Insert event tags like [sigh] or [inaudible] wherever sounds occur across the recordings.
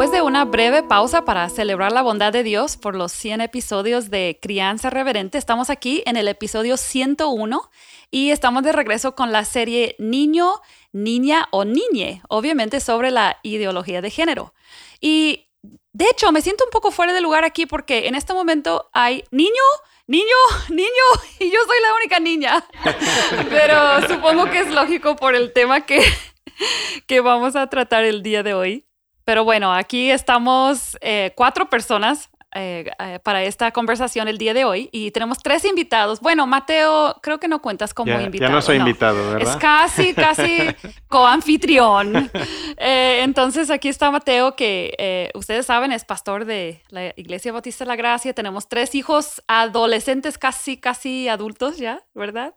Después de una breve pausa para celebrar la bondad de Dios por los 100 episodios de Crianza Reverente, estamos aquí en el episodio 101 y estamos de regreso con la serie Niño, Niña o Niñe, obviamente sobre la ideología de género. Y de hecho, me siento un poco fuera de lugar aquí porque en este momento hay niño, niño, [laughs] niño, y yo soy la única niña. [laughs] Pero supongo que es lógico por el tema que, [laughs] que vamos a tratar el día de hoy. Pero bueno, aquí estamos eh, cuatro personas eh, eh, para esta conversación el día de hoy y tenemos tres invitados. Bueno, Mateo, creo que no cuentas como invitado. Ya no soy invitado, ¿verdad? Es casi, casi [laughs] coanfitrión. Eh, entonces aquí está Mateo, que ustedes saben es pastor de la Iglesia Bautista de la Gracia. Tenemos tres hijos adolescentes, casi, casi adultos ya, ¿verdad?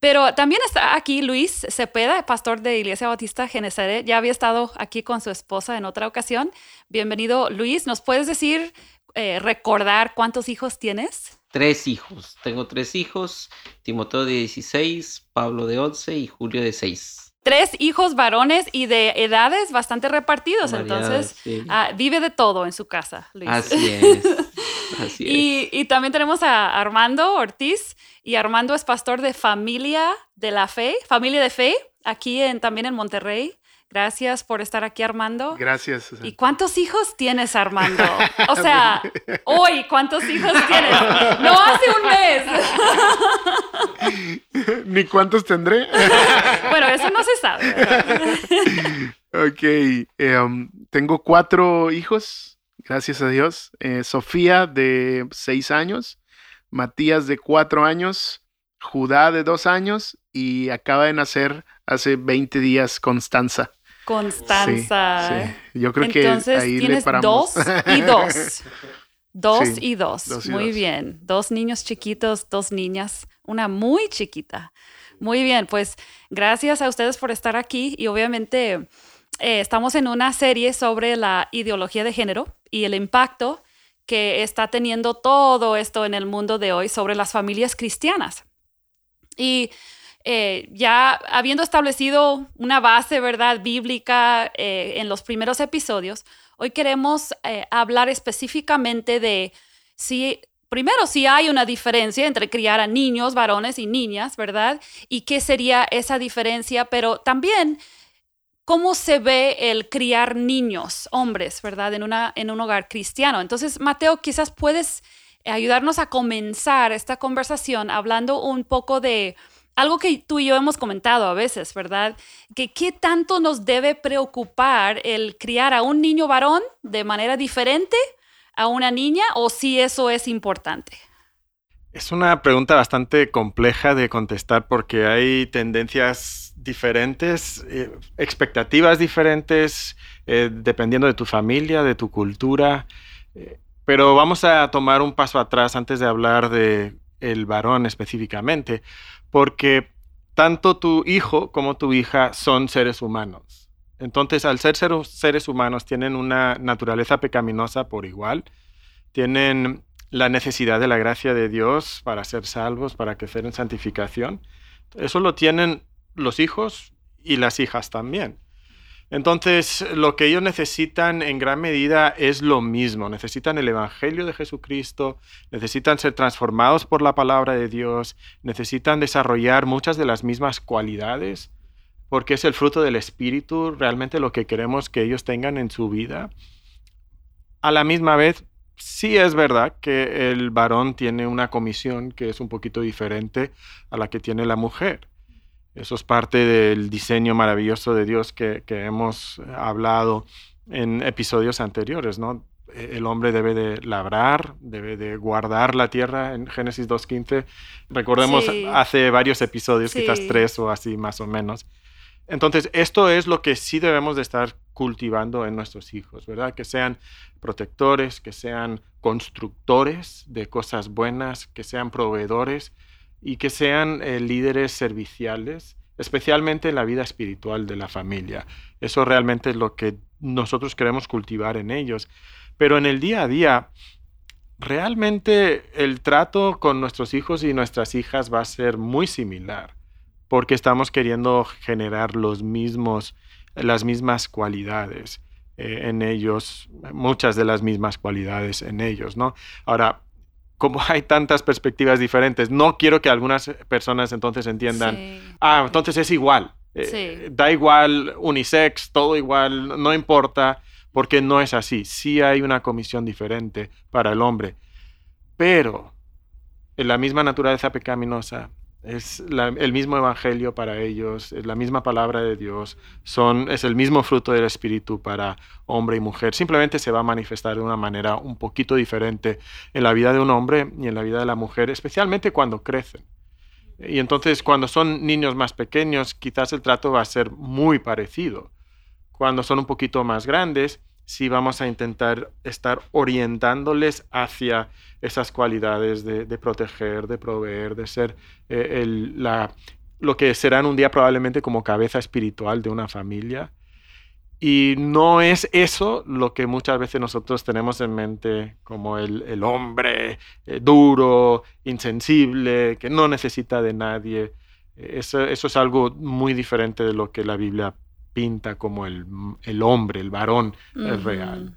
Pero también está aquí Luis Cepeda, pastor de Iglesia Bautista Genesaret. Ya había estado aquí con su esposa en otra ocasión. Bienvenido, Luis. ¿Nos puedes decir eh, recordar cuántos hijos tienes? Tres hijos. Tengo tres hijos. Timoteo de 16, Pablo de 11 y Julio de 6. Tres hijos varones y de edades bastante repartidos. Entonces, ah, vive de todo en su casa, Luis. Así es. [laughs] y, y, también tenemos a Armando Ortiz. Y Armando es pastor de Familia de la Fe, Familia de Fe, aquí en, también en Monterrey. Gracias por estar aquí, Armando. Gracias. ¿Y cuántos hijos tienes, Armando? [laughs] O sea, [laughs] hoy, ¿cuántos hijos tienes? No hace un mes. [laughs] Ni cuántos tendré. Bueno, eso no se sabe. ok, um, tengo cuatro hijos, gracias a Dios. Eh, Sofía, de seis años. Matías, de cuatro años. Judá, de dos años. Y acaba de nacer hace 20 días Constanza. Constanza. Yo creo que ahí tienes le paramos. dos y dos. [laughs] Dos y dos. muy bien. Dos niños chiquitos, dos niñas, una muy chiquita. Muy bien, pues gracias a ustedes por estar aquí y obviamente eh, estamos en una serie sobre la ideología de género y el impacto que está teniendo todo esto en el mundo de hoy sobre las familias cristianas. Y eh, ya habiendo establecido una base, ¿verdad?, bíblica eh, en los primeros episodios, hoy queremos eh, hablar específicamente de si, primero, si hay una diferencia entre criar a niños, varones y niñas, ¿verdad? Y qué sería esa diferencia, pero también cómo se ve el criar niños, hombres, ¿verdad?, en, una, en un hogar cristiano. Entonces, Mateo, quizás puedes ayudarnos a comenzar esta conversación hablando un poco de algo que tú y yo hemos comentado a veces, ¿verdad? Que qué tanto nos debe preocupar el criar a un niño varón de manera diferente a una niña o si eso es importante. Es una pregunta bastante compleja de contestar porque hay tendencias diferentes, eh, expectativas diferentes, eh, dependiendo de tu familia, de tu cultura. Eh, pero vamos a tomar un paso atrás antes de hablar de varón específicamente, porque tanto tu hijo como tu hija son seres humanos. Entonces, al ser seres humanos, tienen una naturaleza pecaminosa por igual, tienen la necesidad de la gracia de Dios para ser salvos, para crecer en santificación. Eso lo tienen los hijos y las hijas también. Entonces, lo que ellos necesitan en gran medida es lo mismo. Necesitan el Evangelio de Jesucristo, necesitan ser transformados por la palabra de Dios, necesitan desarrollar muchas de las mismas cualidades, porque es el fruto del Espíritu realmente lo que queremos que ellos tengan en su vida. A la misma vez, sí es verdad que el varón tiene una comisión que es un poquito diferente a la que tiene la mujer. Eso es parte del diseño maravilloso de Dios que, hemos hablado en episodios anteriores, ¿no? eh, el hombre debe de labrar, debe de guardar la tierra en Génesis 2.15. Recordemos hace varios episodios, quizás tres o así más o menos. Entonces, esto es lo que sí debemos de estar cultivando en nuestros hijos, ¿verdad? Que sean protectores, que sean constructores de cosas buenas, que sean proveedores y que sean eh, líderes serviciales, especialmente en la vida espiritual de la familia. Eso realmente es lo que nosotros queremos cultivar en ellos. Pero en el día a día, realmente el trato con nuestros hijos y nuestras hijas va a ser muy similar porque estamos queriendo generar los mismos, las mismas cualidades eh, en ellos, muchas de las mismas cualidades en ellos, ¿no? Ahora, como hay tantas perspectivas diferentes, no quiero que algunas personas entonces entiendan, ah, entonces es igual, eh, da igual unisex, todo igual, no importa, porque no es así. Sí hay una comisión diferente para el hombre, pero en la misma naturaleza pecaminosa es el mismo evangelio para ellos, es la misma palabra de Dios, son, es el mismo fruto del Espíritu para hombre y mujer. Simplemente se va a manifestar de una manera un poquito diferente en la vida de un hombre y en la vida de la mujer, especialmente cuando crecen. Y entonces cuando son niños más pequeños, quizás el trato va a ser muy parecido. Cuando son un poquito más grandes, sí vamos a intentar estar orientándoles hacia esas cualidades de, proteger, de proveer, de ser eh, la, lo que serán un día probablemente como cabeza espiritual de una familia. Y no es eso lo que muchas veces nosotros tenemos en mente como el, hombre eh, duro, insensible, que no necesita de nadie. Eso, eso, es algo muy diferente de lo que la Biblia pinta como el, hombre, el varón real.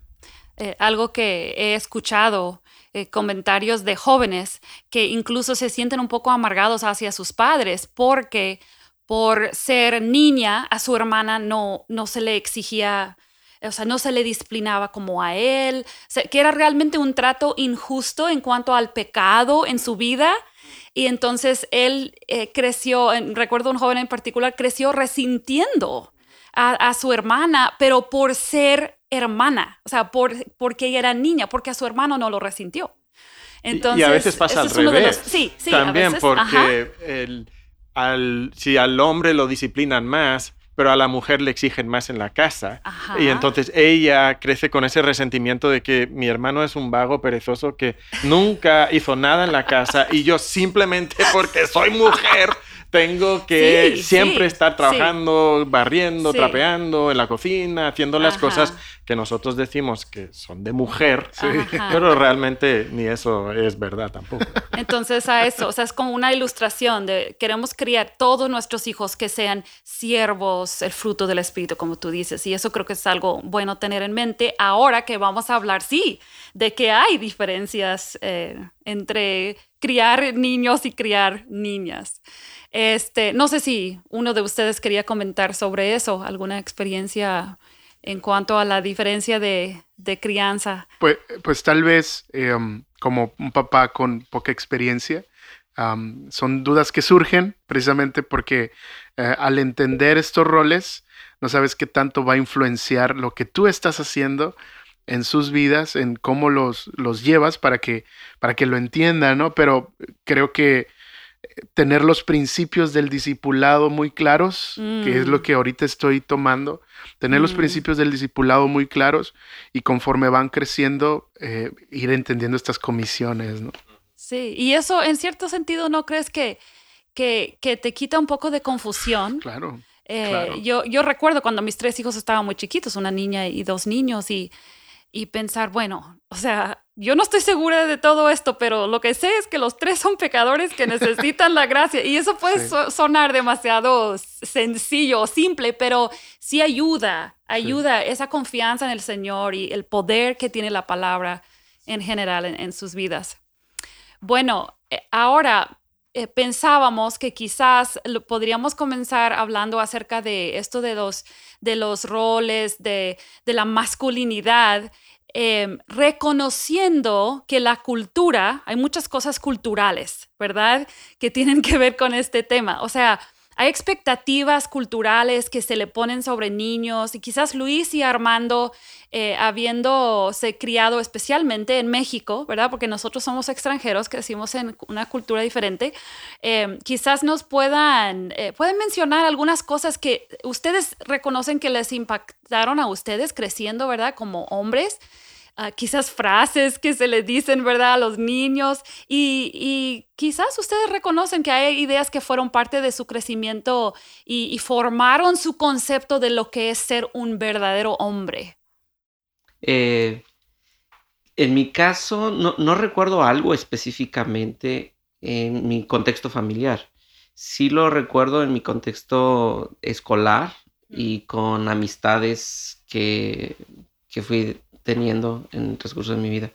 Eh, algo que he escuchado, eh, comentarios de jóvenes que incluso se sienten un poco amargados hacia sus padres porque por ser niña a su hermana no, no se le exigía, o sea, no se le disciplinaba como a él, que era realmente un trato injusto en cuanto al pecado en su vida. Y entonces él eh, creció, recuerdo un joven en particular, creció resintiendo a, su hermana, pero por ser hermana, o sea, por, porque ella era niña, porque a su hermano no lo resintió. Entonces, y a veces pasa al revés. sí, sí, También porque el, al, si al hombre lo disciplinan más, pero a la mujer le exigen más en la casa. Y entonces ella crece con ese resentimiento de que mi hermano es un vago perezoso que nunca hizo nada en la casa y yo simplemente porque soy mujer tengo que siempre estar trabajando, barriendo, trapeando en la cocina, haciendo las cosas que nosotros decimos que son de mujer, pero realmente ni eso es verdad tampoco. Entonces a eso, o sea, es como una ilustración de queremos criar todos nuestros hijos que sean siervos, el fruto del Espíritu, como tú dices, y eso creo que es algo bueno tener en mente ahora que vamos a hablar, sí, de que hay diferencias eh, entre criar niños y criar niñas. Este, no sé si uno de ustedes quería comentar sobre eso, alguna experiencia en cuanto a la diferencia de, crianza. Pues, pues tal vez em, como un papá con poca experiencia, son dudas que surgen precisamente porque eh, al entender estos roles, no sabes qué tanto va a influenciar lo que tú estás haciendo en sus vidas, en cómo los, los llevas para que, para que lo entiendan, ¿no? Pero creo que tener los principios del discipulado muy claros, que es lo mm. que ahorita estoy tomando, tener los mm. principios del discipulado muy claros y conforme van creciendo, eh, ir entendiendo estas comisiones, ¿no? Sí, y eso en cierto sentido, ¿no crees que, que, te quita un poco de confusión? Claro. Eh, claro. Yo, yo recuerdo cuando mis tres hijos estaban muy chiquitos, una niña y dos niños, y, y pensar, bueno, o sea, yo no estoy segura de todo esto, pero lo que sé es que los tres son pecadores que necesitan la gracia. Y eso puede sonar demasiado sencillo o simple, pero sí ayuda, ayuda esa confianza en el Señor y el poder que tiene la palabra en general en, sus vidas. Bueno, eh, ahora eh, pensábamos que quizás podríamos comenzar hablando acerca de esto de los, de los roles, de, de la masculinidad Em, reconociendo que la cultura, hay muchas cosas culturales, ¿verdad? Que tienen que ver con este tema. O sea, hay expectativas culturales que se le ponen sobre niños y quizás Luis y Armando eh, habiéndose criado especialmente en México, ¿verdad? Porque nosotros somos extranjeros, crecimos en una cultura diferente, eh, quizás nos puedan, eh, pueden mencionar algunas cosas que ustedes reconocen que les impactaron a ustedes creciendo, ¿verdad? Como hombres. Ah, quizás frases que se les dicen, ¿verdad?, a los niños. Y, quizás ustedes reconocen que hay ideas que fueron parte de su crecimiento y, formaron su concepto de lo que es ser un verdadero hombre. Eh, en mi caso, no, recuerdo algo específicamente en mi contexto familiar. Sí lo recuerdo en mi contexto escolar y con amistades que, que fui teniendo en el transcurso de mi vida.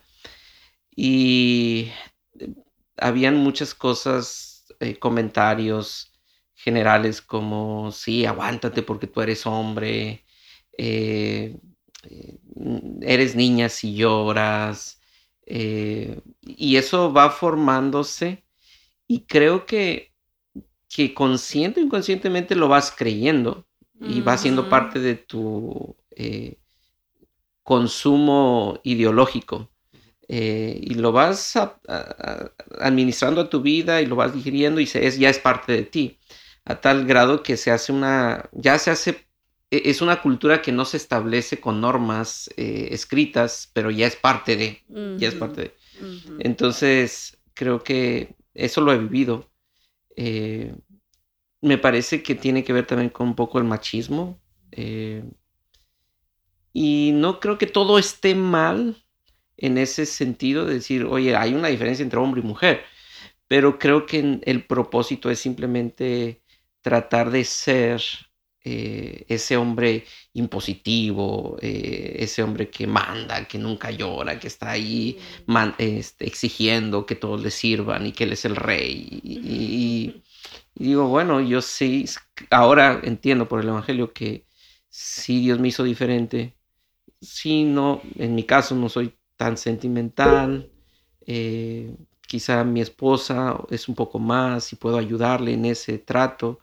Y eh, habían muchas cosas, eh, comentarios generales como, sí, aguántate porque tú eres hombre, eh, eres niña si lloras, y eso va formándose y creo que, que consciente o inconscientemente lo vas creyendo y va siendo parte de tu consumo ideológico. Eh, y lo vas administrando a tu vida y lo vas digiriendo y se, es, ya es parte de ti, a tal grado que se hace una, ya se hace, e, es una cultura que no se establece con normas eh, escritas, pero ya es parte de, ya es parte de. Entonces, creo que eso lo he vivido. Eh, me parece que tiene que ver también con un poco el machismo. Y no creo que todo esté mal en ese sentido de decir, oye, hay una diferencia entre hombre y mujer, pero creo que el propósito es simplemente tratar de ser eh, ese hombre impositivo, eh, ese hombre que manda, que nunca llora, que está ahí este, exigiendo que todos le sirvan y que él es el rey. y, digo, bueno, yo sí, ahora entiendo por el Evangelio que sí Dios me hizo diferente sí, no, en mi caso no soy tan sentimental. Eh, quizá mi esposa es un poco más y puedo ayudarle en ese trato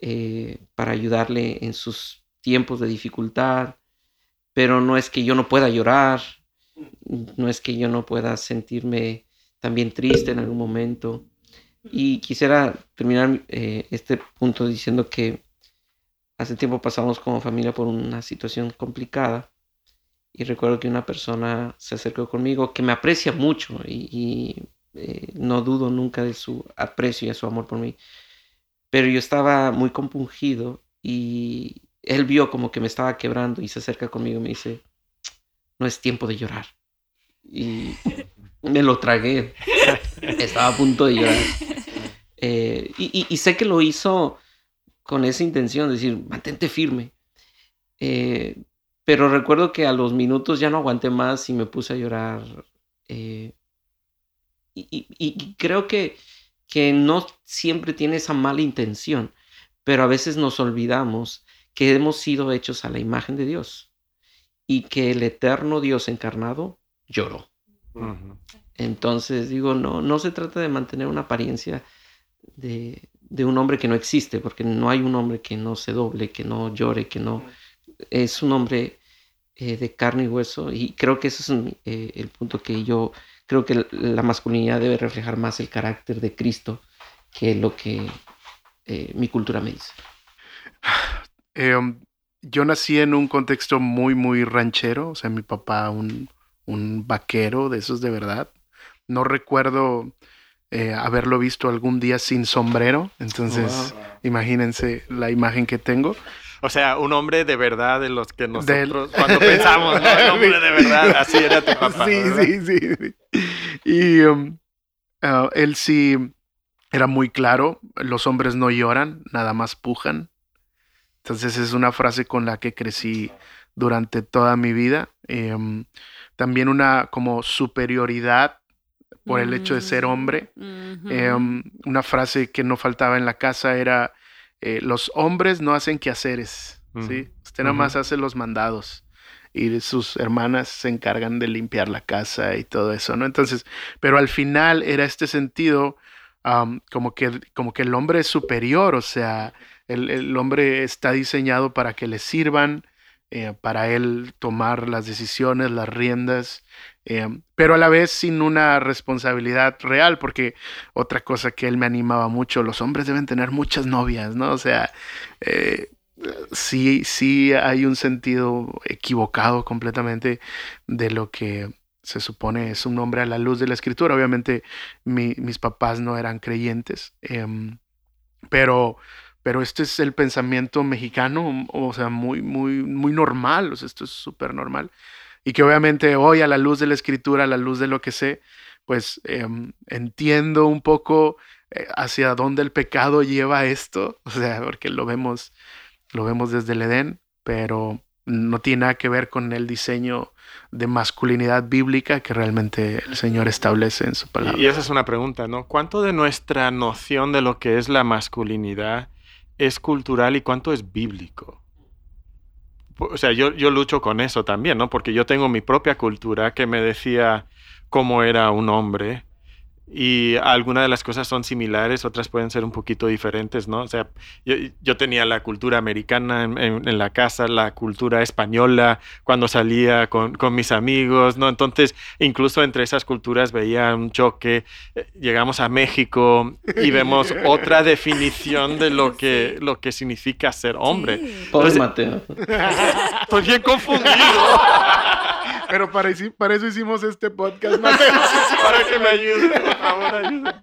eh, para ayudarle en sus tiempos de dificultad. Pero no es que yo no pueda llorar, no es que yo no pueda sentirme también triste en algún momento. Y quisiera terminar eh, este punto diciendo que hace tiempo pasamos como familia por una situación complicada y recuerdo que una persona se acercó conmigo que me aprecia mucho y, eh, no dudo nunca de su aprecio y de su amor por mí. Pero yo estaba muy compungido y él vio como que me estaba quebrando y se acerca conmigo y me dice, no es tiempo de llorar. Y [laughs] me lo tragué. estaba a punto de llorar. Eh, y, sé que lo hizo con esa intención de decir, mantente firme. Eh, pero recuerdo que a los minutos ya no aguanté más y me puse a llorar. Eh, y, creo que, que no siempre tiene esa mala intención, pero a veces nos olvidamos que hemos sido hechos a la imagen de Dios y que el eterno Dios encarnado lloró. Entonces digo, no, no se trata de mantener una apariencia de, de, un hombre que no existe, porque no hay un hombre que no se doble, que no llore, que no es un hombre eh, de carne y hueso y creo que ese es eh, el punto que yo creo que la masculinidad debe reflejar más el carácter de Cristo que lo que eh, mi cultura me dice. [sighs] Um, yo nací en un contexto muy, muy ranchero, o sea, mi papá un, un vaquero de esos de verdad. No recuerdo haberlo visto algún día sin sombrero, entonces imagínense la imaji que tengo. O sea, un hombre de verdad de los que nosotros cuando pensamos, ¿no? Un hombre de verdad, así era tu papá. Sí, sí, sí, Y um, uh, él sí era muy claro, los hombres no lloran, nada más pujan. Entonces es una frase con la que crecí durante toda mi vida. Um, también una como superioridad por el hecho de ser hombre. Mm, um, una frase que no faltaba en la casa era eh, los hombres no hacen quehaceres, ¿sí? Usted nada más hace los mandados y sus hermanas se encargan de limpiar la casa y todo eso, ¿no? Entonces, pero al final era este sentido como, que, como que el hombre es superior, o sea, el, hombre está diseñado para que le sirvan, eh, para él tomar las decisiones, las riendas, eh, pero a la vez sin una responsabilidad real, porque otra cosa que él me animaba mucho, los hombres deben tener muchas novias, ¿no? O sea, eh, sí, sí hay un sentido equivocado completamente de lo que se supone es un hombre a la luz de la escritura. Obviamente mis papás no eran creyentes, em, pero pero este es el pensamiento mexicano, o sea, muy, muy, muy normal, esto es súper normal. Y que obviamente hoy a la luz de la escritura, a la luz de lo que sé, pues em, entiendo un poco eh, hacia dónde el pecado lleva esto, o sea, porque lo vemos, lo vemos desde el Edén, pero no tiene nada que ver con el diseño de masculinidad bíblica que realmente el Señor establece en su palabra. Y esa es una pregunta, ¿no? ¿Cuánto de nuestra noción de lo que es la masculinidad es cultural y cuánto es bíblico. O sea, yo, yo lucho con eso también, ¿no? Porque yo tengo mi propia cultura que me decía cómo era un hombre y algunas de las cosas son similares, otras pueden ser un poquito diferentes, ¿no? O sea, yo, tenía la cultura americana en, la casa, la cultura española cuando salía con, mis amigos, ¿no? Entonces, incluso entre esas culturas veía un choque. Eh, llegamos a México y vemos [laughs] otra definición de lo que, lo que significa ser hombre. Pobre Mateo. [laughs] Estoy bien confundido. [laughs] Pero para, eso hicimos este podcast, para que me ayude, por favor, ayude.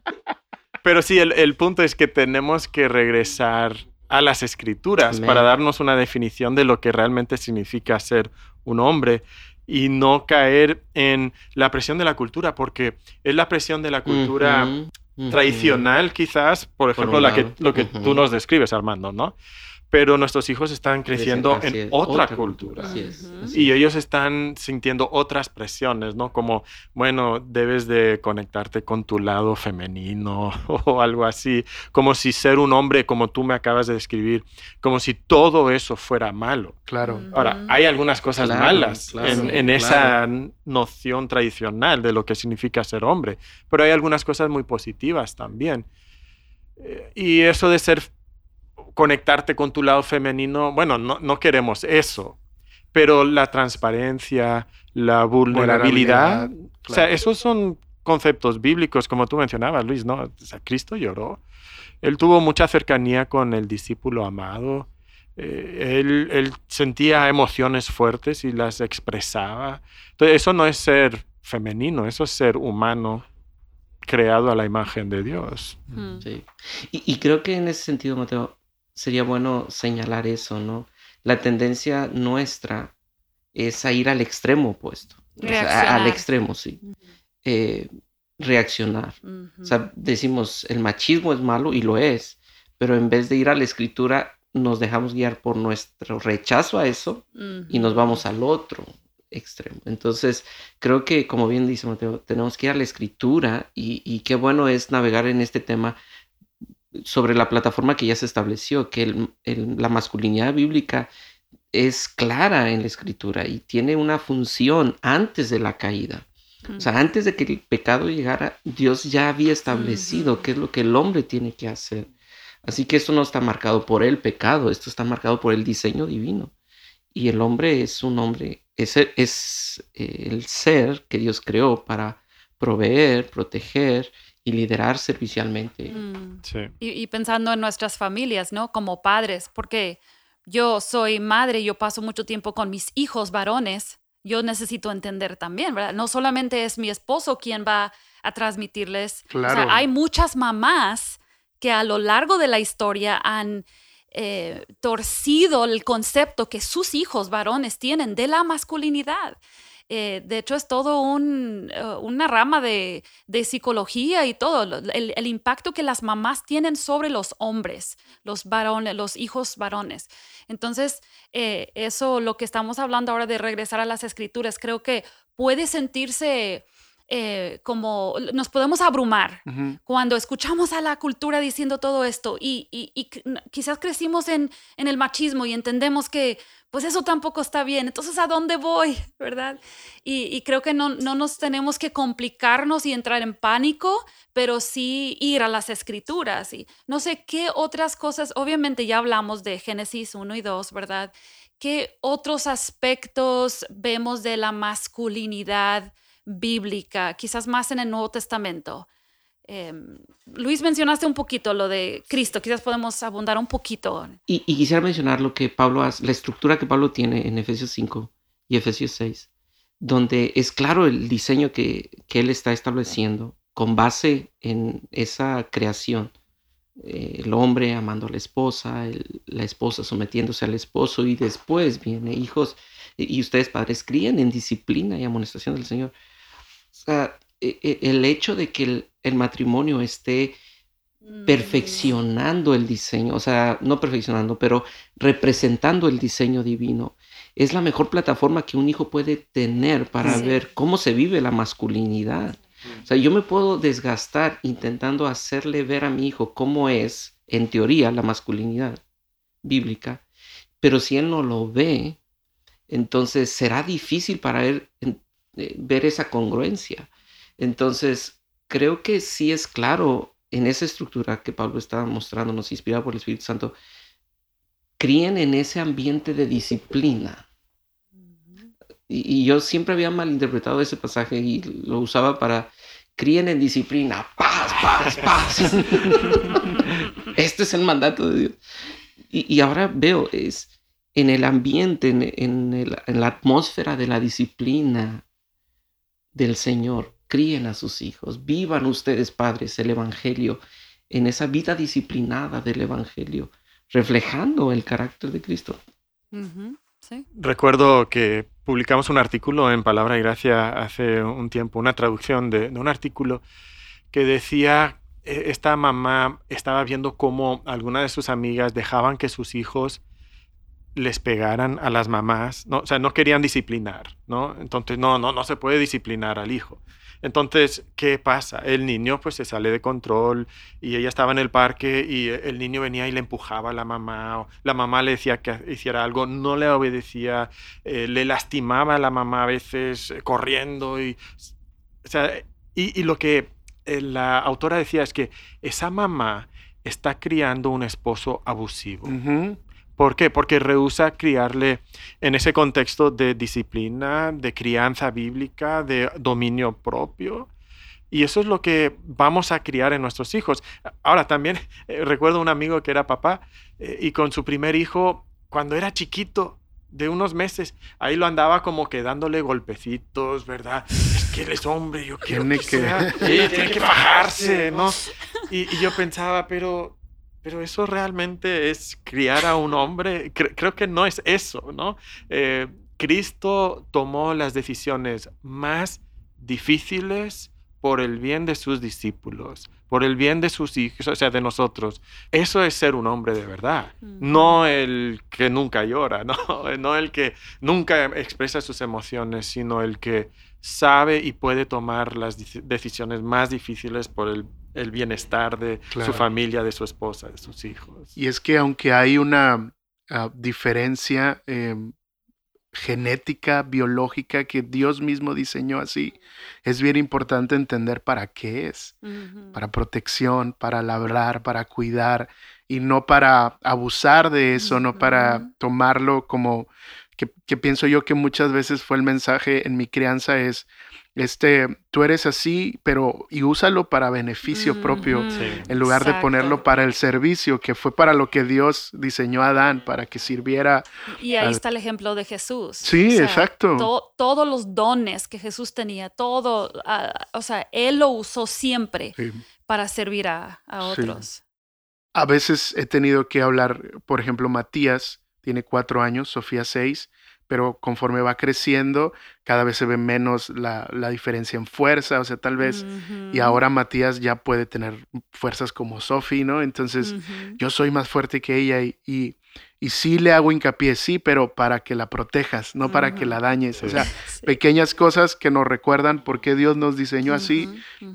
Pero sí, el, punto es que tenemos que regresar a las escrituras para darnos una definición de lo que realmente significa ser un hombre y no caer en la presión de la cultura, porque es la presión de la cultura tradicional, quizás, por ejemplo, la que, lo que tú nos describes, Armando, ¿no? Pero nuestros hijos están creciendo en otra, cultura. Y ellos están sintiendo otras presiones, ¿no? Como, bueno, debes de conectarte con tu lado femenino [laughs] o algo así, como si ser un hombre, como tú me acabas de describir, como si todo eso fuera malo. Claro. Ahora, hay algunas cosas malas en, esa noción tradicional de lo que significa ser hombre, pero hay algunas cosas muy positivas también. Eh, y eso de ser conectarte con tu lado femenino, bueno, no, queremos eso, pero la transparencia, la vulnerabilidad, o sea, esos son conceptos bíblicos, como tú mencionabas, Luis, ¿no? O sea, Cristo lloró, él tuvo mucha cercanía con el discípulo amado, eh, él, él, sentía emociones fuertes y las expresaba. Entonces, eso no es ser femenino, eso es ser humano creado a la imagen de Dios. Mm. Sí. Y, y, creo que en ese sentido, Mateo, sería bueno señalar eso, ¿no? La tendencia nuestra es a ir al extremo opuesto. al extremo, sí. Eh, reaccionar. O sea, decimos, el machismo es malo y lo es, pero en vez de ir a la escritura, nos dejamos guiar por nuestro rechazo a eso y nos vamos al otro extremo. Entonces, creo que, como bien dice Mateo, tenemos que ir a la escritura y, y qué bueno es navegar en este tema sobre la plataforma que ya se estableció, que la masculinidad bíblica es clara en la escritura y tiene una función antes de la caída. O sea, antes de que el pecado llegara, Dios ya había establecido qué es lo que el hombre tiene que hacer. Así que esto no está marcado por el pecado, esto está marcado por el diseño divino. Y el hombre es un hombre, es, es eh, el ser que Dios creó para proveer, proteger y liderar servicialmente. Mm. Y, pensando en nuestras familias, ¿no? Como padres, porque yo soy madre, yo paso mucho tiempo con mis hijos varones, yo necesito entender también, ¿verdad? No solamente es mi esposo quien va a transmitirles, claro. hay muchas mamás que a lo largo de la historia han eh, torcido el concepto que sus hijos varones tienen de la masculinidad. Eh, de hecho, es todo eh, una rama de, psicología y todo, el, impacto que las mamás tienen sobre los hombres, los varones, los hijos varones. Entonces, eh, eso, lo que estamos hablando ahora de regresar a las escrituras, creo que puede sentirse eh, como nos podemos abrumar cuando escuchamos a la cultura diciendo todo esto y, quizás crecimos en, el machismo y entendemos que pues eso tampoco está bien, entonces ¿a dónde voy? [laughs] ¿Verdad? Y, creo que no, no, nos tenemos que complicarnos y entrar en pánico, pero sí ir a las escrituras y no sé qué otras cosas, obviamente ya hablamos de Génesis 1 y 2, ¿verdad? ¿qué otros aspectos vemos de la masculinidad bíblica, quizás más en el Nuevo Testamento? Em, Luis, mencionaste un poquito lo de Cristo, quizás podemos abundar un poquito. Y, quisiera mencionar lo que Pablo hace, la estructura que Pablo tiene en Efesios 5 y Efesios 6, donde es claro el diseño que, que él está estableciendo con base en esa creación. Eh, el hombre amando a la esposa, la esposa sometiéndose al esposo y después viene hijos y ustedes padres crían en disciplina y amonestación del Señor. O sea, e, e, el hecho de que el, matrimonio esté mm. perfeccionando el diseño, o sea, no perfeccionando, pero representando el diseño divino, es la mejor plataforma que un hijo puede tener para ver cómo se vive la masculinidad. O sea, yo me puedo desgastar intentando hacerle ver a mi hijo cómo es, en teoría, la masculinidad bíblica, pero si él no lo ve, entonces será difícil para él eh, ver esa congruencia. Entonces, creo que sí es claro en esa estructura que Pablo estaba mostrándonos, inspirado por el Espíritu Santo, críen en ese ambiente de disciplina. Y, yo siempre había malinterpretado ese pasaje y lo usaba para críen en disciplina, paz, paz, paz. [laughs] este es el mandato de Dios. Y, ahora veo, es en el ambiente, en, en la atmósfera de la disciplina del Señor, críen a sus hijos, vivan ustedes, padres, el Evangelio en esa vida disciplinada del Evangelio, reflejando el carácter de Cristo. Recuerdo que publicamos un artículo en Palabra y Gracia hace un tiempo, una traducción de, un artículo que decía, e, esta mamá estaba viendo cómo algunas de sus amigas dejaban que sus hijos les pegaran a las mamás, ¿no? o sea, no querían disciplinar, ¿no? Entonces, no, no, no se puede disciplinar al hijo. Entonces, ¿qué pasa? El niño pues se sale de control y ella estaba en el parque y el niño venía y le empujaba a la mamá, o la mamá le decía que hiciera algo, no le obedecía, eh, le lastimaba a la mamá a veces eh, corriendo y, y, lo que eh, la autora decía es que esa mamá está criando un esposo abusivo. ¿Por qué? Porque rehúsa criarle en ese contexto de disciplina, de crianza bíblica, de dominio propio. Y eso es lo que vamos a criar en nuestros hijos. Ahora también eh, recuerdo un amigo que era papá eh, y con su primer hijo, cuando era chiquito, de unos meses, ahí lo andaba como que dándole golpecitos, ¿verdad? Es que él es hombre, yo quiero [laughs] tiene que, tiene que bajarse, ¿no? y yo pensaba, pero pero eso realmente es criar a un hombre. creo que no es eso, ¿no? Eh, Cristo tomó las decisiones más difíciles por el bien de sus discípulos, por el bien de sus hijos, o sea, de nosotros. Eso es ser un hombre de verdad, no el que nunca llora, [laughs] no, no el que nunca expresa sus emociones, sino el que sabe y puede tomar las decisiones más difíciles por el el bienestar de su familia, de su esposa, de sus hijos. Y es que aunque hay una ah, diferencia em, genética, biológica, que Dios mismo diseñó así, es bien importante entender para qué es. Para protección, para labrar, para cuidar, y no para abusar de eso, no para tomarlo como que, que pienso yo que muchas veces fue el mensaje en mi crianza es, este, tú eres así, pero y úsalo para beneficio propio, en lugar de ponerlo para el servicio, que fue para lo que Dios diseñó a Adán, para que sirviera. Y ahí está el ejemplo de Jesús. Sí, exacto. todos los dones que Jesús tenía, todo, ah, o sea, Él lo usó siempre para servir a, otros. A veces he tenido que hablar, por ejemplo, Matías tiene cuatro años, Sofía seis, pero conforme va creciendo, cada vez se ve menos la, diferencia en fuerza, o sea, tal vez, y ahora Matías ya puede tener fuerzas como Sophie, ¿no? Entonces, yo soy más fuerte que ella y, y, sí le hago hincapié, sí, pero para que la protejas, no para que la dañes, o sea, [laughs] pequeñas cosas que nos recuerdan por qué Dios nos diseñó así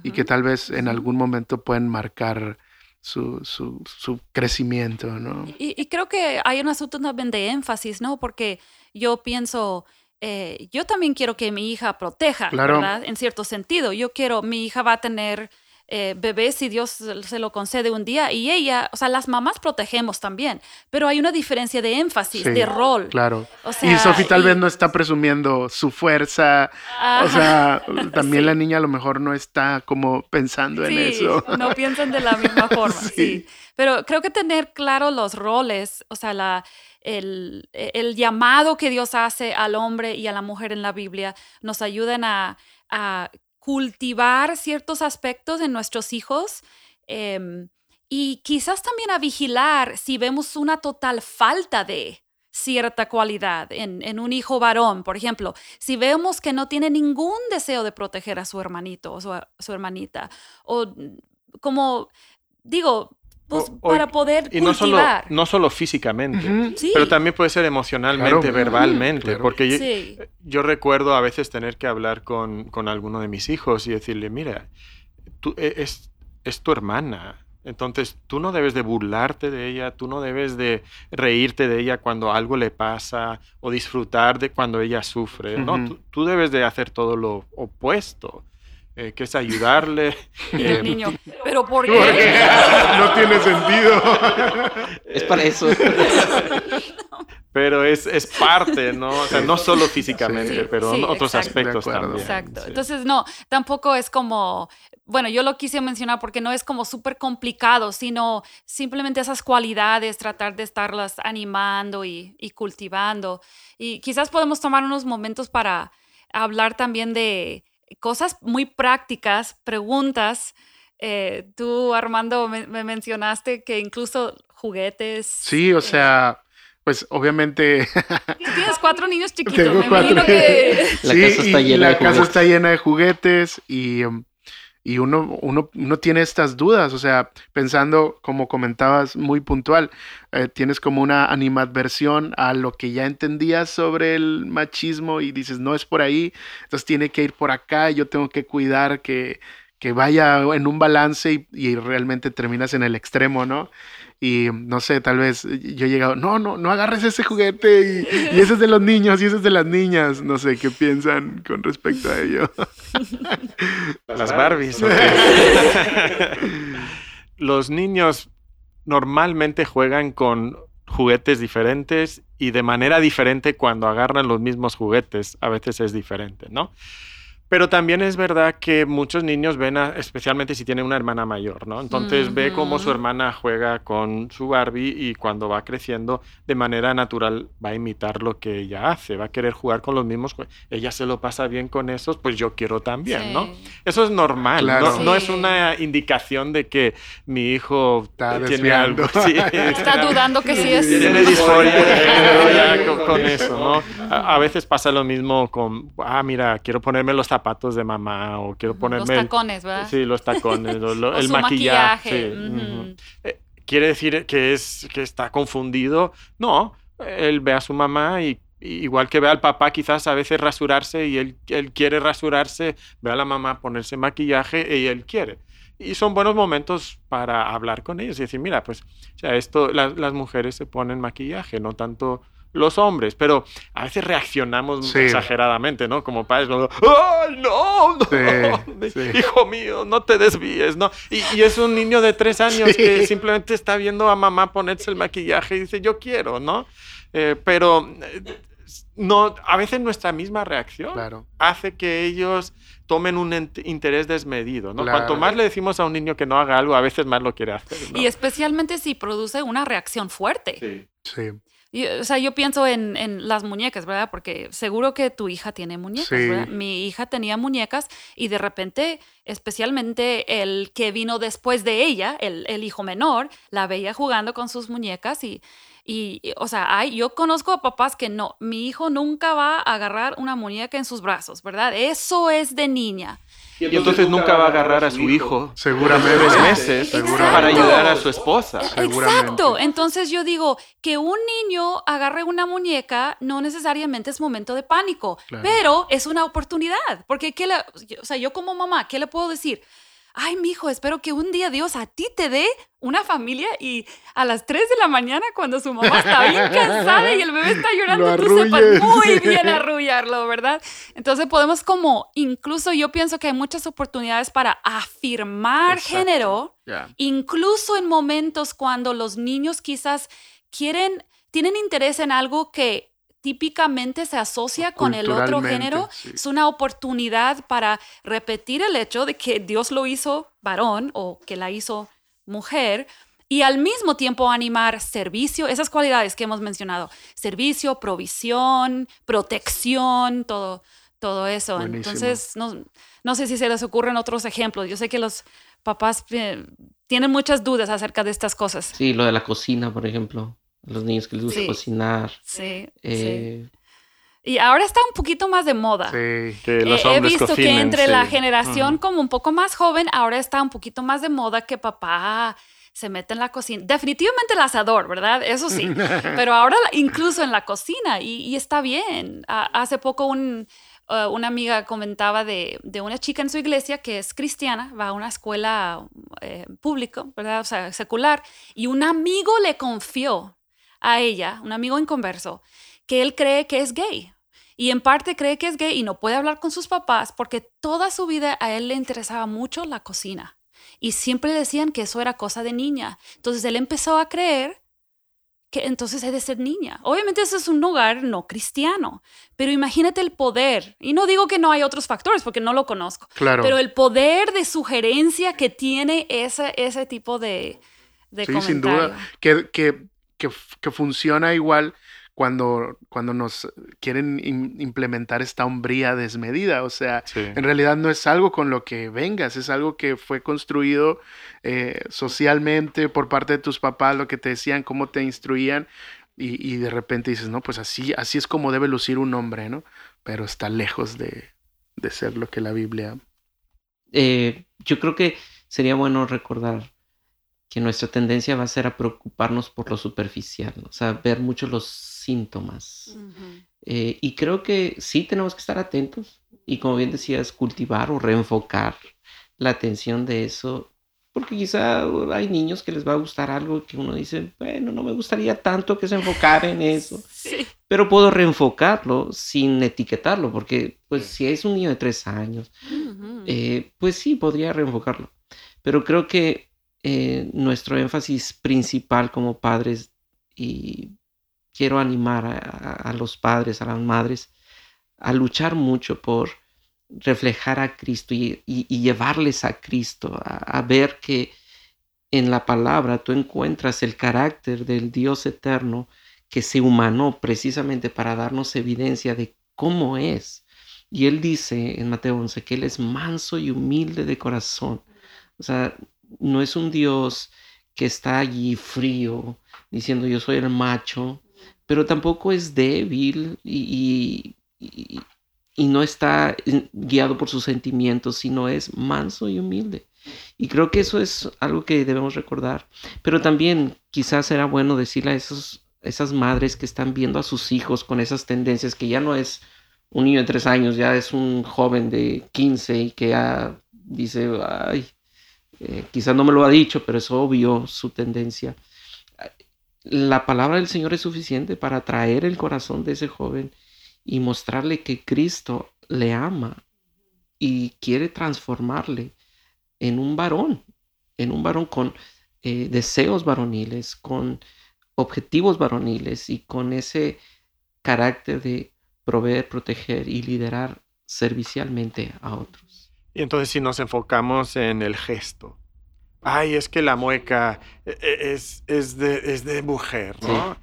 y que tal vez en algún momento pueden marcar su, su, su crecimiento, ¿no? Y, y, creo que hay un asunto también de énfasis, ¿no? Porque yo pienso, eh, yo también quiero que mi hija proteja, ¿verdad? En cierto sentido, yo quiero, mi hija va a tener eh, bebé si Dios se lo concede un día. Y ella, o sea, las mamás protegemos también, pero hay una diferencia de énfasis, de rol. Claro. y Sophie tal vez no está presumiendo su fuerza. o sea, [laughs] también la niña a lo mejor no está como pensando en eso. No piensan de la [laughs] misma forma, sí. Pero creo que tener claro los roles, o sea, la, el, el, llamado que Dios hace al hombre y a la mujer en la Biblia nos ayudan a, a cultivar ciertos aspectos en nuestros hijos em, y quizás también a vigilar si vemos una total falta de cierta cualidad en, un hijo varón, por ejemplo, si vemos que no tiene ningún deseo de proteger a su hermanito o su, su hermanita, o como digo, pues, para poder y no solo no solo físicamente pero también puede ser emocionalmente verbalmente porque yo, recuerdo a veces tener que hablar con, con alguno de mis hijos y decirle mira tú e, es, es tu hermana entonces tú no debes de burlarte de ella, tú no debes de reírte de ella cuando algo le pasa o disfrutar de cuando ella sufre, no, tú, tú, debes de hacer todo lo opuesto. Eh, que es ayudarle. [laughs] Y el eh, niño, ¿pero por qué? [laughs] No tiene sentido. Es para eso. [laughs] Pero es, es, parte, ¿no? O sea, no solo físicamente, pero otros aspectos también. Exacto. Entonces, no, tampoco es como, bueno, yo lo quise mencionar porque no es como súper complicado, sino simplemente esas cualidades, tratar de estarlas animando y, y cultivando. Y quizás podemos tomar unos momentos para hablar también de cosas muy prácticas, preguntas. Eh, tú, Armando, me, mencionaste que incluso juguetes. Sí, o eh, sea, pues obviamente. [laughs] Tienes cuatro niños chiquitos. me imagino que... La casa está llena la casa está llena de juguetes y. Um, y uno, uno, uno, tiene estas dudas, o sea, pensando, como comentabas, muy puntual, eh, tienes como una animadversión a lo que ya entendías sobre el machismo y dices, no es por ahí, entonces tiene que ir por acá, yo tengo que cuidar que, que vaya en un balance y, y realmente terminas en el extremo, ¿no? Y no sé, tal vez yo he llegado, no, no, no agarres ese juguete y, ese es de los niños y ese es de las niñas. No sé qué piensan con respecto a ello. Las Barbies. [laughs] los niños normalmente juegan con juguetes diferentes y de manera diferente cuando agarran los mismos juguetes. A veces es diferente, ¿no? Pero también es verdad que muchos niños ven, especialmente si tiene una hermana mayor, ¿no? Entonces ve cómo su hermana juega con su Barbie y cuando va creciendo, de manera natural va a imitar lo que ella hace, va a querer jugar con los mismos. Ella se lo pasa bien con esos, pues yo quiero también, ¿no? Eso es normal, no, es una indicación de que mi hijo tiene algo. [laughs] Está dudando que sí es. Tiene disforia con, eso, ¿no? A, a, veces pasa lo mismo con, ah, mira, quiero ponerme los zapatos de mamá o quiero ponerme... Los tacones, ¿verdad? Sí, los tacones, [laughs] el maquillaje. Eh, ¿Quiere decir que, es, que está confundido? No, él ve a su mamá y igual que ve al papá quizás a veces rasurarse y él, él quiere rasurarse, ve a la mamá ponerse maquillaje y él quiere. Y son buenos momentos para hablar con ellos y decir, mira, pues, o sea, esto, las mujeres se ponen maquillaje, no tanto los hombres, pero a veces reaccionamos exageradamente, ¿no? Como padres, ¡ay, no! no Hijo mío, no te desvíes, ¿no? Y, es un niño de tres años que simplemente está viendo a mamá ponerse el maquillaje y dice, yo quiero, ¿no? Eh, pero eh, no, a veces nuestra misma reacción hace que ellos tomen un interés desmedido, ¿no? Cuanto más le decimos a un niño que no haga algo, a veces más lo quiere hacer. Y especialmente si produce una reacción fuerte. Sí. sí o sea, yo pienso en, en, las muñecas, ¿verdad? Porque seguro que tu hija tiene muñecas, ¿verdad? Mi hija tenía muñecas y de repente, especialmente el que vino después de ella, el, el hijo menor, la veía jugando con sus muñecas y, y, o sea, hay, yo conozco a papás que no, mi hijo nunca va a agarrar una muñeca en sus brazos, ¿verdad? Eso es de niña. Y entonces, nunca va a agarrar a su hijo. Seguramente. meses para ayudar a su esposa. Exacto. Entonces yo digo que un niño agarre una muñeca no necesariamente es momento de pánico, pero es una oportunidad. Porque, ¿qué le, o sea, yo como mamá, ¿qué le puedo decir? Ay, mijo, espero que un día Dios a ti te dé una familia y a las 3 de la mañana cuando su mamá está bien cansada y el bebé está [laughs] llorando, tú sepas muy bien arrullarlo, ¿verdad? Entonces podemos como, incluso yo pienso que hay muchas oportunidades para afirmar género, incluso en momentos cuando los niños quizás quieren, tienen interés en algo que típicamente se asocia con el otro género, es una oportunidad para repetir el hecho de que Dios lo hizo varón o que la hizo mujer y al mismo tiempo animar servicio, esas cualidades que hemos mencionado, servicio, provisión, protección, todo, todo eso. Entonces, no, no, sé si se les ocurren otros ejemplos. Yo sé que los papás eh, tienen muchas dudas acerca de estas cosas. Sí, lo de la cocina, por ejemplo los niños que les gusta cocinar. Sí, eh, Y ahora está un poquito más de moda. Sí, que los He visto que entre la generación como un poco más joven, ahora está un poquito más de moda que papá se mete en la cocina. Definitivamente el asador, ¿verdad? Eso sí. [laughs] Pero ahora incluso en la cocina y, está bien. hace poco un, uh, una amiga comentaba de, de, una chica en su iglesia que es cristiana, va a una escuela eh, pública, ¿verdad? O sea, secular. Y un amigo le confió a ella, un amigo inconverso, que él cree que es gay. Y en parte cree que es gay y no puede hablar con sus papás porque toda su vida a él le interesaba mucho la cocina. Y siempre decían que eso era cosa de niña. Entonces él empezó a creer que entonces he de ser niña. Obviamente eso es un lugar no cristiano, pero imagínate el poder. Y no digo que no hay otros factores porque no lo conozco. Claro. Pero el poder de sugerencia que tiene ese, ese tipo de, de sí, sin duda. Que, que que, funciona igual cuando, cuando nos quieren implementar esta hombría desmedida. O sea, en realidad no es algo con lo que vengas, es algo que fue construido eh, socialmente por parte de tus papás, lo que te decían, cómo te instruían. Y, de repente dices, no, pues así, así es como debe lucir un hombre, ¿no? Pero está lejos de, ser lo que la Biblia. Eh, yo creo que sería bueno recordar que nuestra tendencia va a ser a preocuparnos por lo superficial, o sea, ver mucho los síntomas. Eh, y creo que sí tenemos que estar atentos y como bien decías, cultivar o reenfocar la atención de eso, porque quizá hay niños que les va a gustar algo que uno dice, bueno, no me gustaría tanto que se enfocara en eso, [laughs] pero puedo reenfocarlo sin etiquetarlo, porque pues si es un niño de tres años, eh, pues sí, podría reenfocarlo. Pero creo que eh, nuestro énfasis principal como padres y quiero animar a, los padres, a las madres, a luchar mucho por reflejar a Cristo y, llevarles a Cristo, a, ver que en la palabra tú encuentras el carácter del Dios eterno que se humanó precisamente para darnos evidencia de cómo es. Y él dice en Mateo 11 que él es manso y humilde de corazón. O sea, no es un Dios que está allí frío, diciendo yo soy el macho, pero tampoco es débil y, y, no está guiado por sus sentimientos, sino es manso y humilde. Y creo que eso es algo que debemos recordar. Pero también quizás será bueno decirle a esos, esas madres que están viendo a sus hijos con esas tendencias, que ya no es un niño de tres años, ya es un joven de 15 y que ya dice, ay, eh, quizás no me lo ha dicho, pero es obvio su tendencia. La palabra del Señor es suficiente para atraer el corazón de ese joven y mostrarle que Cristo le ama y quiere transformarle en un varón, en un varón con eh, deseos varoniles, con objetivos varoniles y con ese carácter de proveer, proteger y liderar servicialmente a otros. Y entonces si nos enfocamos en el gesto, ay, es que la mueca e, e, es, es, de, es de, mujer, ¿no?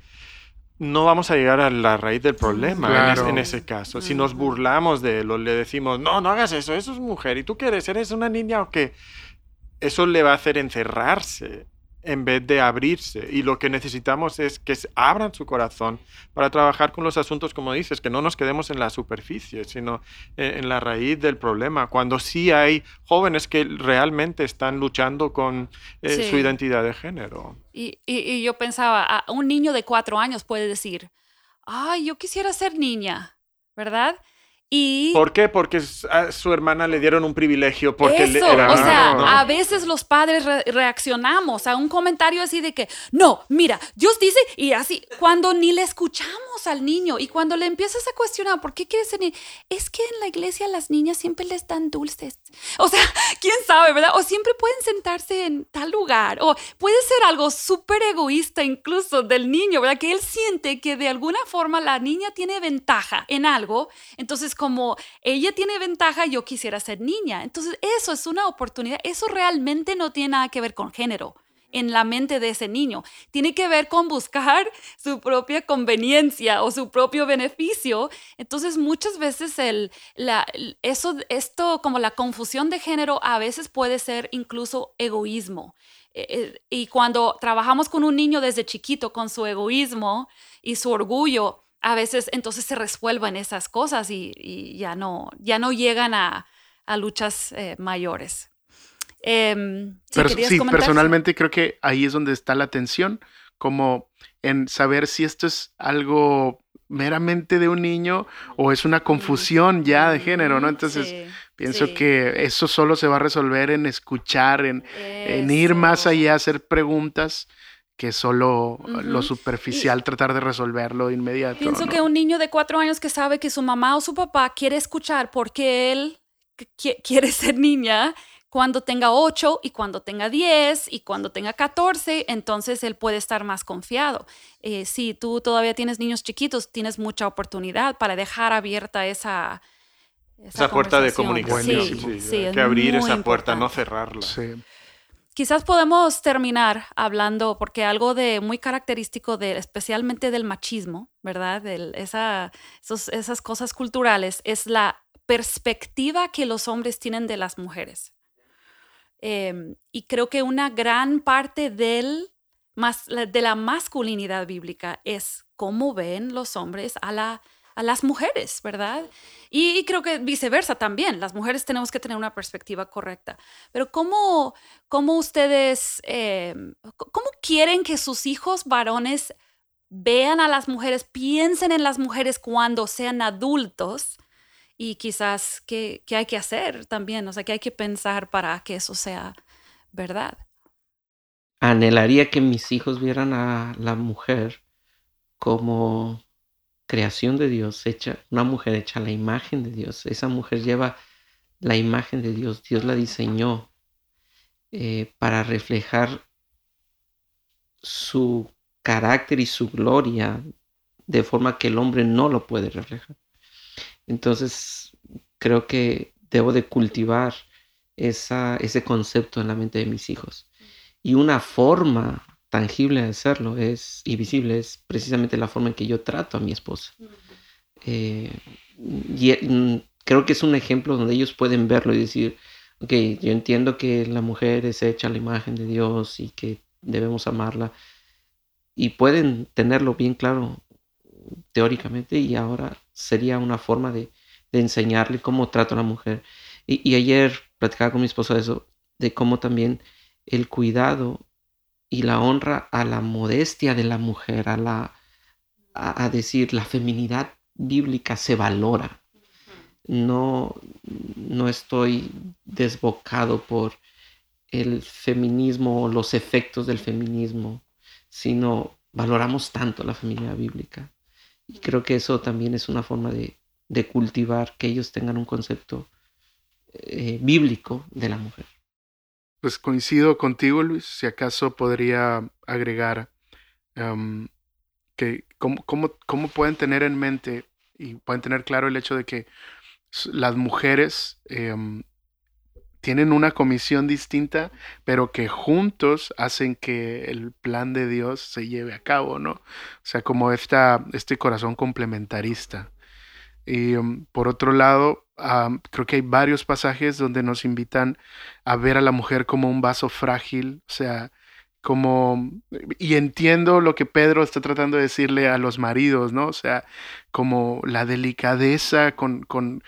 No vamos a llegar a la raíz del problema en, ese caso. Si nos burlamos de él o le decimos, no, no hagas eso, eso es mujer, ¿y tú quieres? ¿Eres una niña o qué? Eso le va a hacer encerrarse en vez de abrirse. Y lo que necesitamos es que abran su corazón para trabajar con los asuntos, como dices, que no nos quedemos en la superficie, sino en, la raíz del problema. Cuando sí hay jóvenes que realmente están luchando con eh, su identidad de género. Y, y, yo pensaba, un niño de cuatro años puede decir, ay, yo quisiera ser niña, ¿verdad? Y ¿Por qué? Porque a su hermana le dieron un privilegio. Porque Eso, o sea, a veces los padres reaccionamos a un comentario así de que, no, mira, Dios dice, y así, cuando ni le escuchamos al niño y cuando le empiezas a cuestionar, ¿por qué quieres ser niño? Es que en la iglesia las niñas siempre les dan dulces. O sea, [laughs] quién sabe, ¿verdad? O siempre pueden sentarse en tal lugar. O puede ser algo súper egoísta incluso del niño, ¿verdad? Que él siente que de alguna forma la niña tiene ventaja en algo. Entonces, como ella tiene ventaja, yo quisiera ser niña. Entonces, eso es una oportunidad. Eso realmente no tiene nada que ver con género en la mente de ese niño. Tiene que ver con buscar su propia conveniencia o su propio beneficio. Entonces, muchas veces el, la, eso, esto, como la confusión de género, a veces puede ser incluso egoísmo. Eh, eh, y cuando trabajamos con un niño desde chiquito con su egoísmo y su orgullo, a veces entonces se resuelven esas cosas y, ya, no, ya no llegan a, luchas eh, mayores. Em, sí, personalmente creo que ahí es donde está la tensión, como en saber si esto es algo meramente de un niño o es una confusión ya de género, ¿no? Entonces, pienso que eso solo se va a resolver en escuchar, en, en ir más allá, hacer preguntas que solo lo superficial tratar de resolverlo de inmediato. Pienso que un niño de cuatro años que sabe que su mamá o su papá quiere escuchar porque él quiere [laughs] ser niña, cuando tenga ocho y cuando tenga diez y cuando tenga catorce, entonces él puede estar más confiado. Eh, si tú todavía tienes niños chiquitos, tienes mucha oportunidad para dejar abierta esa... Esa, puerta de comunicación. Sí, sí, hay que abrir esa puerta, no cerrarla. Sí. Quizás podemos terminar hablando, porque algo de muy característico de, especialmente del machismo, ¿verdad? De esa, esas cosas culturales, es la perspectiva que los hombres tienen de las mujeres. Em, y creo que una gran parte del, más, de la masculinidad bíblica es cómo ven los hombres a la a las mujeres, ¿verdad? Y, creo que viceversa también, las mujeres tenemos que tener una perspectiva correcta. Pero ¿cómo, cómo ustedes, eh, cómo quieren que sus hijos varones vean a las mujeres, piensen en las mujeres cuando sean adultos? Y quizás qué, hay que hacer también, o sea, qué hay que pensar para que eso sea verdad. Anhelaría que mis hijos vieran a la mujer como creación de Dios, hecha, una mujer hecha la imagen de Dios. Esa mujer lleva la imagen de Dios. Dios la diseñó eh, para reflejar su carácter y su gloria de forma que el hombre no lo puede reflejar. Entonces, creo que debo de cultivar ese concepto en la mente de mis hijos. Y una forma tangible de hacerlo es, y visible es precisamente la forma en que yo trato a mi esposa. Eh, y mm, creo que es un ejemplo donde ellos pueden verlo y decir, ok, yo entiendo que la mujer es hecha a la imagen de Dios y que debemos amarla. Y pueden tenerlo bien claro teóricamente y ahora sería una forma de, enseñarle cómo trato a la mujer. Y, y ayer platicaba con mi esposa de eso, de cómo también el cuidado y la honra a la modestia de la mujer, a la a, decir la feminidad bíblica se valora. No, no estoy desbocado por el feminismo o los efectos del feminismo, sino valoramos tanto la feminidad bíblica. Y creo que eso también es una forma de, cultivar que ellos tengan un concepto eh, bíblico de la mujer. Pues coincido contigo, Luis. Si acaso podría agregar em, que cómo, cómo, pueden tener en mente y pueden tener claro el hecho de que las mujeres em, tienen una comisión distinta, pero que juntos hacen que el plan de Dios se lleve a cabo, ¿no? O sea, como esta, este corazón complementarista. Y em, por otro lado, creo que hay varios pasajes donde nos invitan a ver a la mujer como un vaso frágil, o sea, como, y entiendo lo que Pedro está tratando de decirle a los maridos, ¿no? O sea, como la delicadeza con, con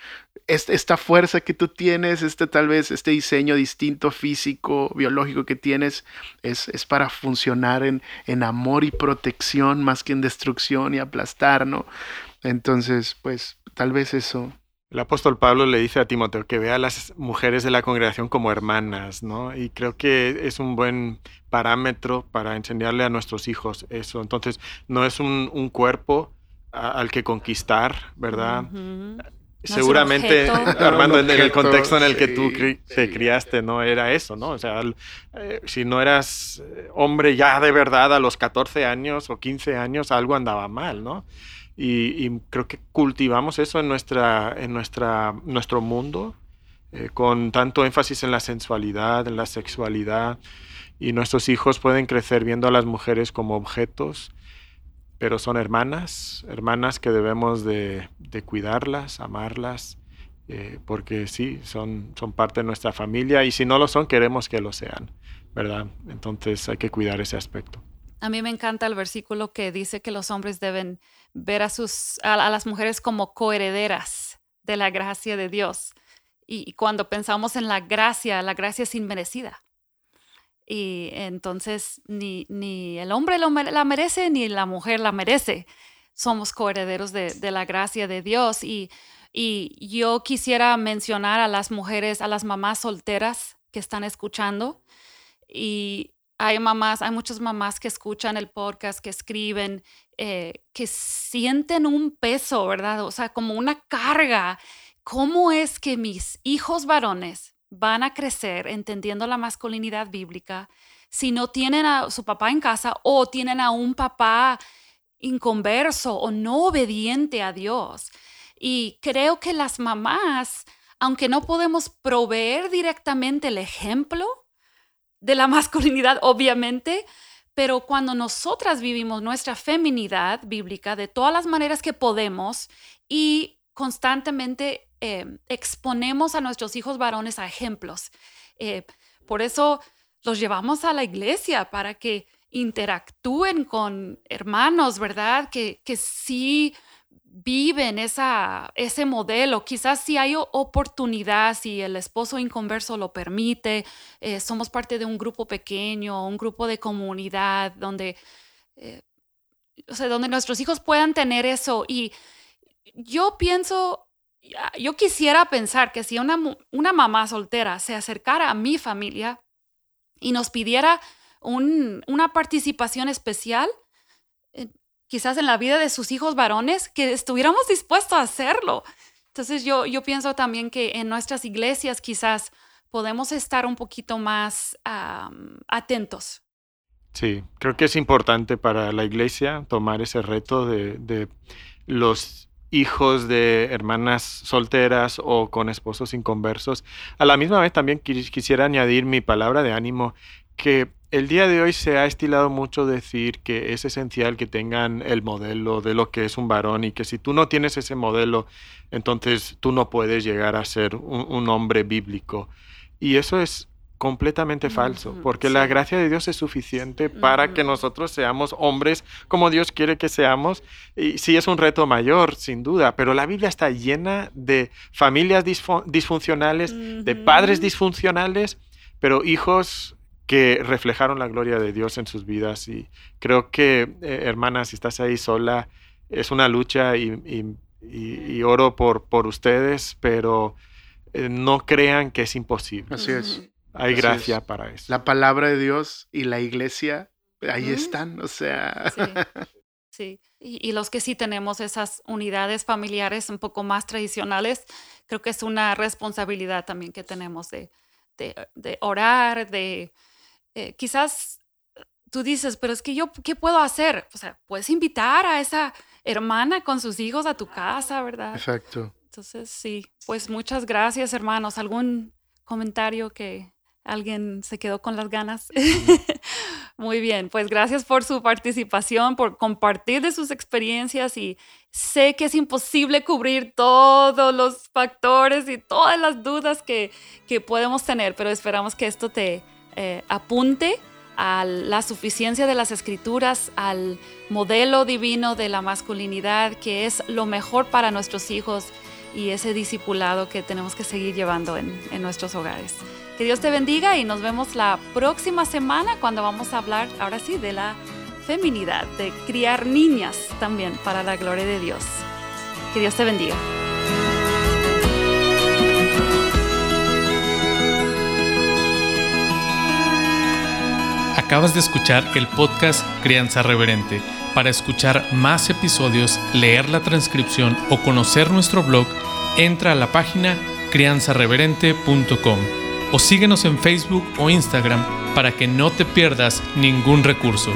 esta fuerza que tú tienes, este tal vez, este diseño distinto físico, biológico que tienes, es, es para funcionar en, en amor y protección más que en destrucción y aplastar, ¿no? Entonces, pues tal vez eso El apóstol Pablo le dice a Timoteo que vea a las mujeres de la congregación como hermanas, ¿no? Y creo que es un buen parámetro para enseñarle a nuestros hijos eso. Entonces, no es un, cuerpo al que conquistar, ¿verdad? Seguramente, [laughs] Armando, en el contexto en el que tú te criaste, no era eso, ¿no? O sea, eh, si no eras eh, hombre ya de verdad a los 14 años o 15 años, algo andaba mal, ¿no? Y, creo que cultivamos eso en, nuestra, en nuestra, nuestro mundo, eh, con tanto énfasis en la sensualidad, en la sexualidad, y nuestros hijos pueden crecer viendo a las mujeres como objetos, pero son hermanas, hermanas que debemos de, cuidarlas, amarlas, eh, porque sí, son, son parte de nuestra familia y si no lo son, queremos que lo sean, ¿verdad? Entonces hay que cuidar ese aspecto. A mí me encanta el versículo que dice que los hombres deben ver a, sus, a, las mujeres como coherederas de la gracia de Dios. Y, cuando pensamos en la gracia, la gracia es inmerecida. Y entonces ni, ni el hombre la merece ni la mujer la merece. Somos coherederos de, de la gracia de Dios. Y, y yo quisiera mencionar a las mujeres, a las mamás solteras que están escuchando. Y hay mamás, hay muchas mamás que escuchan el podcast, que escriben, eh, que sienten un peso, ¿verdad? O sea, como una carga. ¿Cómo es que mis hijos varones van a crecer entendiendo la masculinidad bíblica si no tienen a su papá en casa o tienen a un papá inconverso o no obediente a Dios? Y creo que las mamás, aunque no podemos proveer directamente el ejemplo, de la [laughs] masculinidad, obviamente, pero cuando nosotras vivimos nuestra feminidad bíblica de todas las maneras que podemos y constantemente em, exponemos a nuestros hijos varones a ejemplos. Eh, por eso los llevamos a la iglesia para que interactúen con hermanos, ¿verdad? Que, que sí viven esa, ese modelo. Quizás si hay oportunidad, si el esposo inconverso lo permite, eh, somos parte de un grupo pequeño, un grupo de comunidad donde, eh, o sea, donde nuestros hijos puedan tener eso. Y yo pienso, yo quisiera pensar que si una, una mamá soltera se acercara a mi familia y nos pidiera una participación especial, quizás en la vida de sus hijos varones, que estuviéramos dispuestos a hacerlo. Entonces yo, yo pienso también que en nuestras iglesias quizás podemos estar un poquito más atentos. Sí, creo que es importante para la iglesia tomar ese reto de, de los hijos de hermanas solteras o con esposos inconversos. A la misma vez también quisiera añadir mi palabra de ánimo que el día de hoy se ha estilado mucho decir que es esencial que tengan el modelo de lo que es un varón y que si tú no tienes ese modelo, entonces tú no puedes llegar a ser un, hombre bíblico. Y eso es completamente falso, porque la gracia de Dios es suficiente para que nosotros seamos hombres como Dios quiere que seamos. Y sí es un reto mayor, sin duda, pero la Biblia está llena de familias disfuncionales, de padres disfuncionales, pero hijos que reflejaron la gloria de Dios en sus vidas. Y creo que, eh, hermana, si estás ahí sola, es una lucha y, oro por, por ustedes, pero eh, no crean que es imposible. Así es. Hay gracia para eso. La palabra de Dios y la iglesia, ahí están, o sea. Sí. Y, los que sí tenemos esas unidades familiares un poco más tradicionales, creo que es una responsabilidad también que tenemos de, de orar, de, eh, quizás tú dices, pero es que yo, ¿qué puedo hacer? O sea, puedes invitar a esa hermana con sus hijos a tu casa, ¿verdad? Exacto. Entonces, sí, pues muchas gracias, hermanos. ¿Algún comentario que alguien se quedó con las ganas? [laughs] Muy bien, pues gracias por su participación, por compartir de sus experiencias y sé que es imposible cubrir todos los factores y todas las dudas que, que podemos tener, pero esperamos que esto te, eh, apunte a la suficiencia de las escrituras, al modelo divino de la masculinidad, que es lo mejor para nuestros hijos y ese discipulado que tenemos que seguir llevando en, en nuestros hogares. Que Dios te bendiga y nos vemos la próxima semana cuando vamos a hablar, ahora sí, de la feminidad, de criar niñas también para la gloria de Dios. Que Dios te bendiga. Acabas de escuchar el podcast Crianza Reverente. Para escuchar más episodios, leer la transcripción o conocer nuestro blog, entra a la página crianzareverente.com o síguenos en Facebook o Instagram para que no te pierdas ningún recurso.